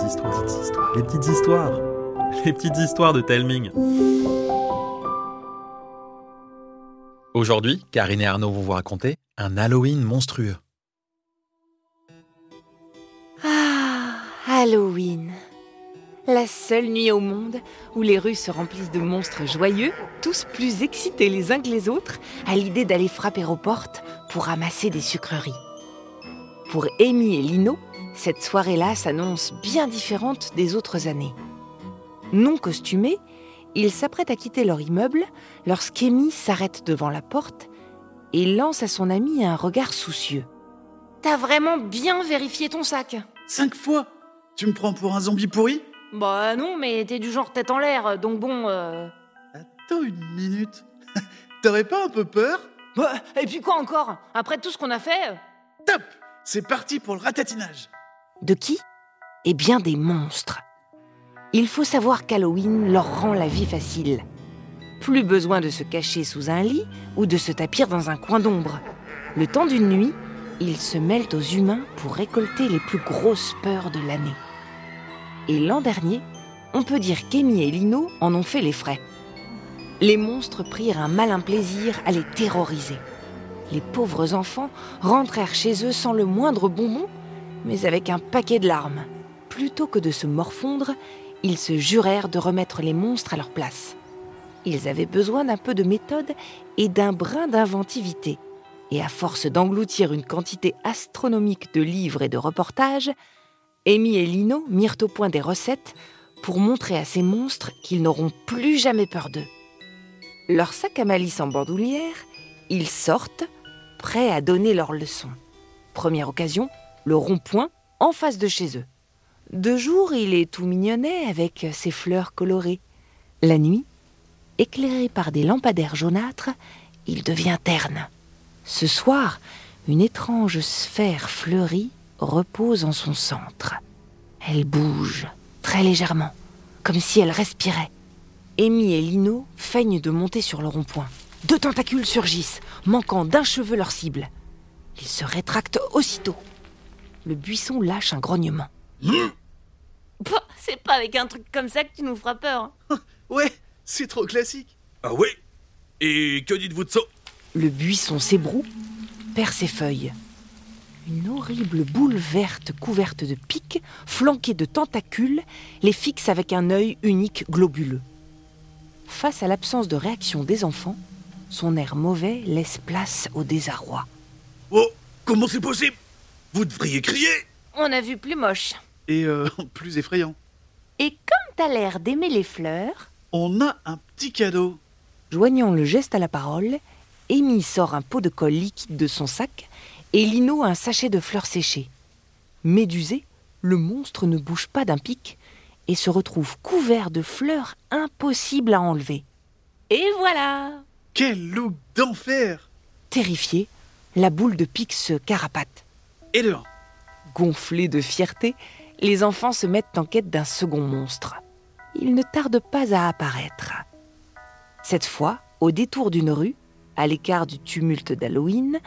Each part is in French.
petites histoires, petites histoires, les petites histoires, les petites histoires de Telming. Aujourd'hui, Karine et Arnaud vont vous raconter un Halloween monstrueux. Ah, Halloween. La seule nuit au monde où les rues se remplissent de monstres joyeux, tous plus excités les uns que les autres à l'idée d'aller frapper aux portes pour ramasser des sucreries. Pour Amy et Lino, cette soirée-là s'annonce bien différente des autres années. Non costumés, ils s'apprêtent à quitter leur immeuble lorsqu'Amy s'arrête devant la porte et lance à son ami un regard soucieux. T'as vraiment bien vérifié ton sac Cinq fois? Tu me prends pour un zombie pourri? Bah non, mais t'es du genre tête en l'air, donc bon... euh, Attends une minute. T'aurais pas un peu peur? Bah, et puis quoi encore? Après tout ce qu'on a fait euh, Top C'est parti pour le ratatinage. De qui? Eh bien des monstres. Il faut savoir qu'Halloween leur rend la vie facile. Plus besoin de se cacher sous un lit ou de se tapir dans un coin d'ombre. Le temps d'une nuit, ils se mêlent aux humains pour récolter les plus grosses peurs de l'année. Et l'an dernier, on peut dire qu'Amy et Lino en ont fait les frais. Les monstres prirent un malin plaisir à les terroriser. Les pauvres enfants rentrèrent chez eux sans le moindre bonbon, mais avec un paquet de larmes. Plutôt que de se morfondre, ils se jurèrent de remettre les monstres à leur place. Ils avaient besoin d'un peu de méthode et d'un brin d'inventivité. Et à force d'engloutir une quantité astronomique de livres et de reportages, Amy et Lino mirent au point des recettes pour montrer à ces monstres qu'ils n'auront plus jamais peur d'eux. Leur sac à malice en bandoulière, ils sortent, prêts à donner leur leçon. Première occasion, le rond-point en face de chez eux. De jour, il est tout mignonnet avec ses fleurs colorées. La nuit, éclairé par des lampadaires jaunâtres, il devient terne. Ce soir, une étrange sphère fleurie repose en son centre. Elle bouge très légèrement, comme si elle respirait. Amy et Lino feignent de monter sur le rond-point. Deux tentacules surgissent, manquant d'un cheveu leur cible. Ils se rétractent aussitôt. Le buisson lâche un grognement. Bah, c'est pas avec un truc comme ça que tu nous feras peur. Ouais, c'est trop classique. Ah ouais Et que dites-vous de ça? Le buisson s'ébroue, perd ses feuilles. Une horrible boule verte couverte de pics, flanquée de tentacules, les fixe avec un œil unique globuleux. Face à l'absence de réaction des enfants, son air mauvais laisse place au désarroi. Oh Comment c'est possible? Vous devriez crier On a vu plus moche. Et euh, plus effrayant. Et comme t'as l'air d'aimer les fleurs, On a un petit cadeau. joignant le geste à la parole, Amy sort un pot de colle liquide de son sac et Lino un sachet de fleurs séchées. Médusé, le monstre ne bouge pas d'un pic et se retrouve couvert de fleurs impossibles à enlever. Et voilà Quel look d'enfer Terrifié, la boule de pique se carapate. Et. Gonflés de fierté, les enfants se mettent en quête d'un second monstre. Il ne tarde pas à apparaître. Cette fois, au détour d'une rue, à l'écart du tumulte d'Halloween,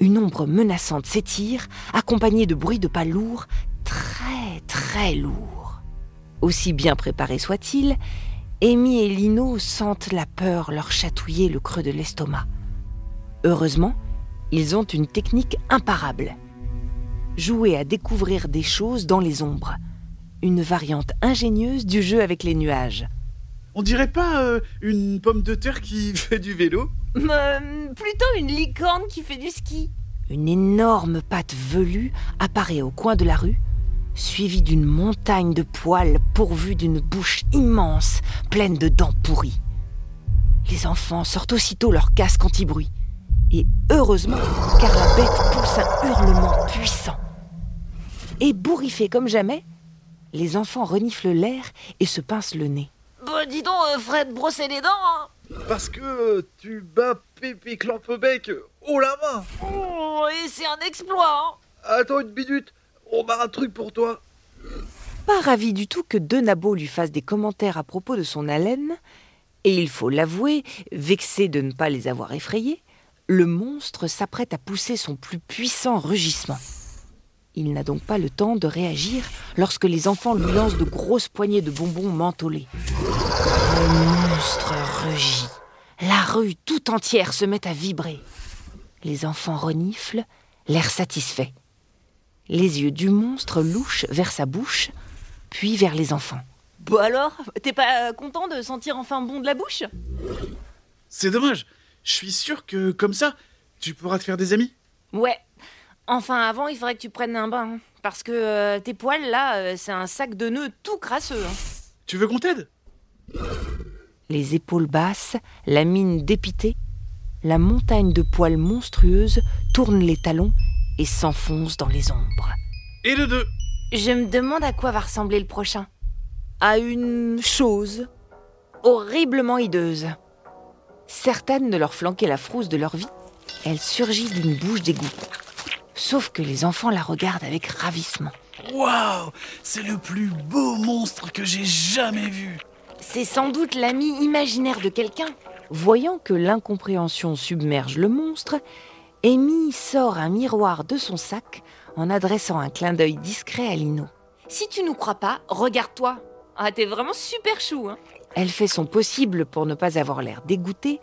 une ombre menaçante s'étire, accompagnée de bruits de pas lourds, très très lourds. Aussi bien préparés soient-ils, Amy et Lino sentent la peur leur chatouiller le creux de l'estomac. Heureusement, ils ont une technique imparable. Jouer à découvrir des choses dans les ombres. Une variante ingénieuse du jeu avec les nuages. On dirait pas euh, une pomme de terre qui fait du vélo Euh, plutôt une licorne qui fait du ski. Une énorme patte velue apparaît au coin de la rue, suivie d'une montagne de poils pourvue d'une bouche immense, pleine de dents pourries. Les enfants sortent aussitôt leur casque anti-bruit. Et heureusement, car la bête pousse un hurlement puissant. Ébouriffés comme jamais, les enfants reniflent l'air et se pincent le nez. Bah dis donc, Fred, brosser les dents hein. Parce que euh, tu bats Pépé Clampebec haut la main Oh, et c'est un exploit hein. Attends une minute, on a un truc pour toi. Pas ravi du tout que deux nabots lui fassent des commentaires à propos de son haleine, et il faut l'avouer, vexé de ne pas les avoir effrayés, le monstre s'apprête à pousser son plus puissant rugissement. Il n'a donc pas le temps de réagir lorsque les enfants lui lancent de grosses poignées de bonbons mentholés. Le monstre rugit. La rue tout entière se met à vibrer. Les enfants reniflent, l'air satisfait. Les yeux du monstre louchent vers sa bouche, puis vers les enfants. Bon alors, t'es pas content de sentir enfin bon de la bouche? C'est dommage. Je suis sûr que comme ça, tu pourras te faire des amis. Ouais. Enfin, avant, il faudrait que tu prennes un bain. hein, Parce que euh, tes poils, là, euh, c'est un sac de nœuds tout crasseux. hein. Tu veux qu'on t'aide? Les épaules basses, la mine dépitée, la montagne de poils monstrueuse tourne les talons et s'enfonce dans les ombres. Et le deux. Je me demande à quoi va ressembler le prochain. À une chose horriblement hideuse. Certaines de leur flanquer la frousse de leur vie, elle surgit d'une bouche d'égout. Sauf que les enfants la regardent avec ravissement. Waouh C'est le plus beau monstre que j'ai jamais vu. C'est sans doute l'ami imaginaire de quelqu'un. Voyant que l'incompréhension submerge le monstre, Amy sort un miroir de son sac en adressant un clin d'œil discret à Lino. Si tu nous crois pas, regarde-toi. Ah, t'es vraiment super chou, hein. Elle fait son possible pour ne pas avoir l'air dégoûtée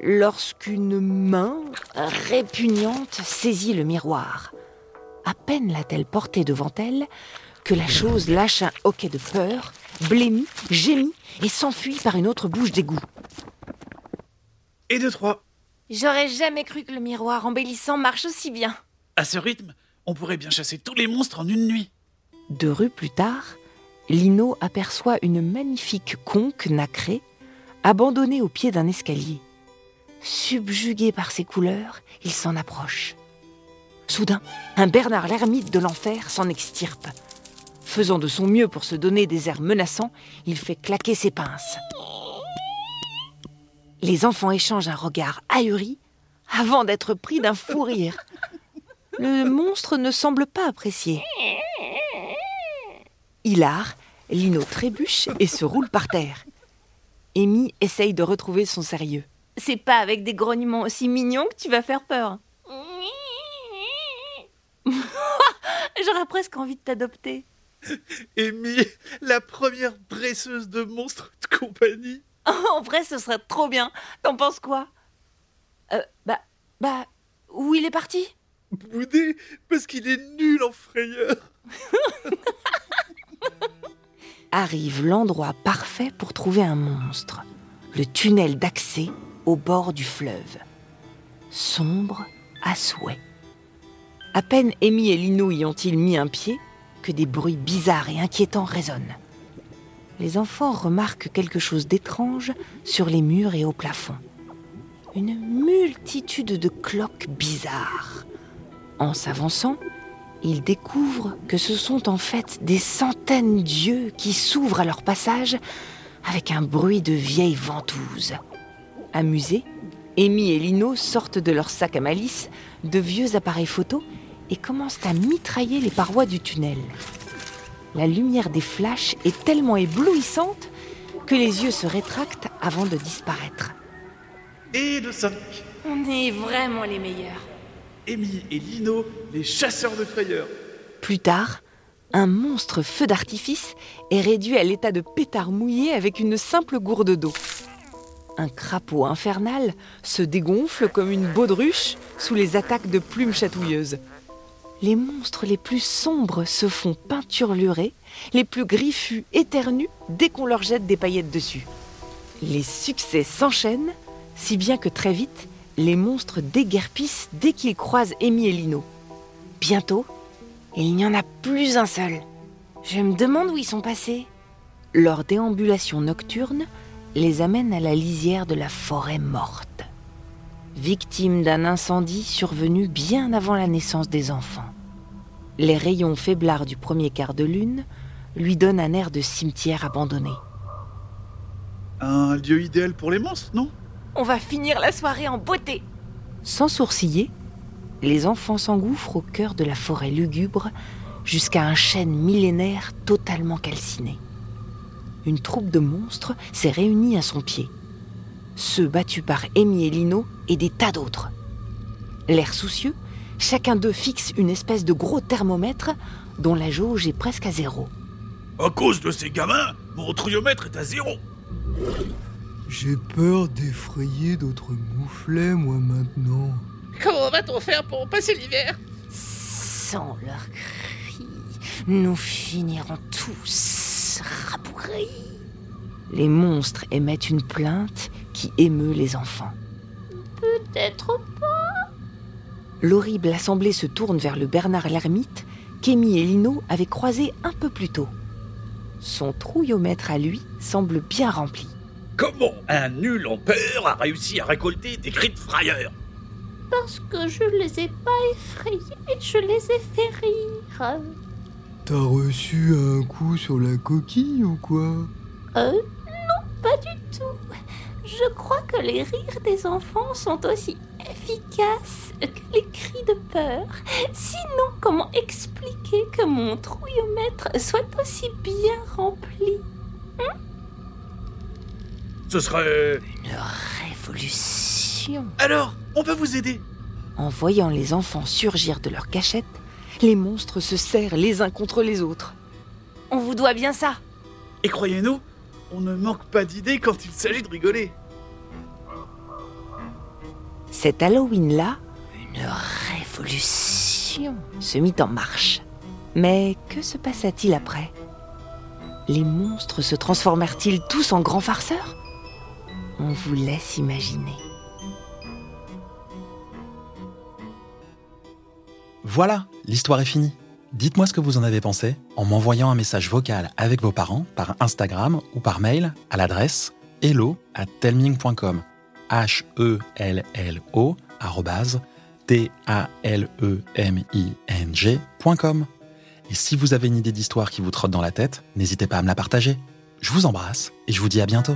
lorsqu'une main répugnante saisit le miroir. À peine l'a-t-elle porté devant elle que la chose lâche un hoquet de peur, blêmit, gémit et s'enfuit par une autre bouche d'égout. Et de trois. J'aurais jamais cru que le miroir embellissant marche aussi bien. À ce rythme, on pourrait bien chasser tous les monstres en une nuit. Deux rues plus tard, Lino aperçoit une magnifique conque nacrée, abandonnée au pied d'un escalier. Subjugué par ses couleurs, il s'en approche. Soudain, un Bernard l'ermite de l'enfer s'en extirpe. Faisant de son mieux pour se donner des airs menaçants, il fait claquer ses pinces. Les enfants échangent un regard ahuri avant d'être pris d'un fou rire. Le monstre ne semble pas apprécier. Hilar, Lino trébuche et se roule par terre. Amy essaye de retrouver son sérieux. C'est pas avec des grognements aussi mignons que tu vas faire peur. J'aurais presque envie de t'adopter. Amy, la première dresseuse de monstres de compagnie. en vrai, ce serait trop bien. T'en penses quoi? Euh, Bah, bah, où il est parti? Boudé, parce qu'il est nul en frayeur. Arrive l'endroit parfait pour trouver un monstre. Le tunnel d'accès au bord du fleuve. Sombre à souhait. À peine Amy et Lino y ont-ils mis un pied que des bruits bizarres et inquiétants résonnent. Les enfants remarquent quelque chose d'étrange sur les murs et au plafond. Une multitude de cloques bizarres. En s'avançant, ils découvrent que ce sont en fait des centaines d'yeux qui s'ouvrent à leur passage avec un bruit de vieilles ventouses. Amusés, Amy et Lino sortent de leur sac à malice de vieux appareils photo et commencent à mitrailler les parois du tunnel. La lumière des flashs est tellement éblouissante que les yeux se rétractent avant de disparaître. Et de cinq. On est vraiment les meilleurs. Amy et Lino, les chasseurs de frayeur. Plus tard, un monstre feu d'artifice est réduit à l'état de pétard mouillé avec une simple gourde d'eau. Un crapaud infernal se dégonfle comme une baudruche sous les attaques de plumes chatouilleuses. Les monstres les plus sombres se font peinturlurer, les plus griffus éternuent dès qu'on leur jette des paillettes dessus. Les succès s'enchaînent, si bien que très vite, les monstres déguerpissent dès qu'ils croisent Amy et Lino. Bientôt, il n'y en a plus un seul. Je me demande où ils sont passés. Leur déambulation nocturne les amène à la lisière de la forêt morte. Victime d'un incendie survenu bien avant la naissance des enfants. Les rayons faiblards du premier quart de lune lui donnent un air de cimetière abandonné. Un lieu idéal pour les monstres, non? On va finir la soirée en beauté. Sans sourciller, les enfants s'engouffrent au cœur de la forêt lugubre jusqu'à un chêne millénaire totalement calciné. Une troupe de monstres s'est réunie à son pied. Ceux battus par Amy et Lino et des tas d'autres. L'air soucieux, chacun d'eux fixe une espèce de gros thermomètre dont la jauge est presque à zéro. À cause de ces gamins, mon trouillomètre est à zéro. J'ai peur d'effrayer d'autres mouflets, moi, maintenant. Comment va-t-on faire pour passer l'hiver? Sans leurs cris, nous finirons tous. Les monstres émettent une plainte qui émeut les enfants. Peut-être pas. L'horrible assemblée se tourne vers le Bernard l'ermite qu'Amy et Lino avaient croisé un peu plus tôt. Son trouillomètre à lui semble bien rempli. Comment un nul en peur a réussi à récolter des cris de frayeur? Parce que je les ai pas effrayés, je les ai fait rire. T'as reçu un coup sur la coquille ou quoi? Euh, non, pas du tout. Je crois que les rires des enfants sont aussi efficaces que les cris de peur. Sinon, comment expliquer que mon trouillomètre soit aussi bien rempli? Ce serait... Une révolution. Alors, on peut vous aider? En voyant les enfants surgir de leur cachette, les monstres se serrent les uns contre les autres. On vous doit bien ça. Et croyez-nous, on ne manque pas d'idées quand il s'agit de rigoler. Cet Halloween-là Une révolution. se mit en marche. Mais que se passa-t-il après? Les monstres se transformèrent-ils tous en grands farceurs? On vous laisse imaginer. Voilà, l'histoire est finie. Dites-moi ce que vous en avez pensé en m'envoyant un message vocal avec vos parents par Instagram ou par mail à l'adresse hello at telming.com. H-E-L-L-O arrobase T-A-L-E-M-I-N-G.com. Et si vous avez une idée d'histoire qui vous trotte dans la tête, n'hésitez pas à me la partager. Je vous embrasse et je vous dis à bientôt.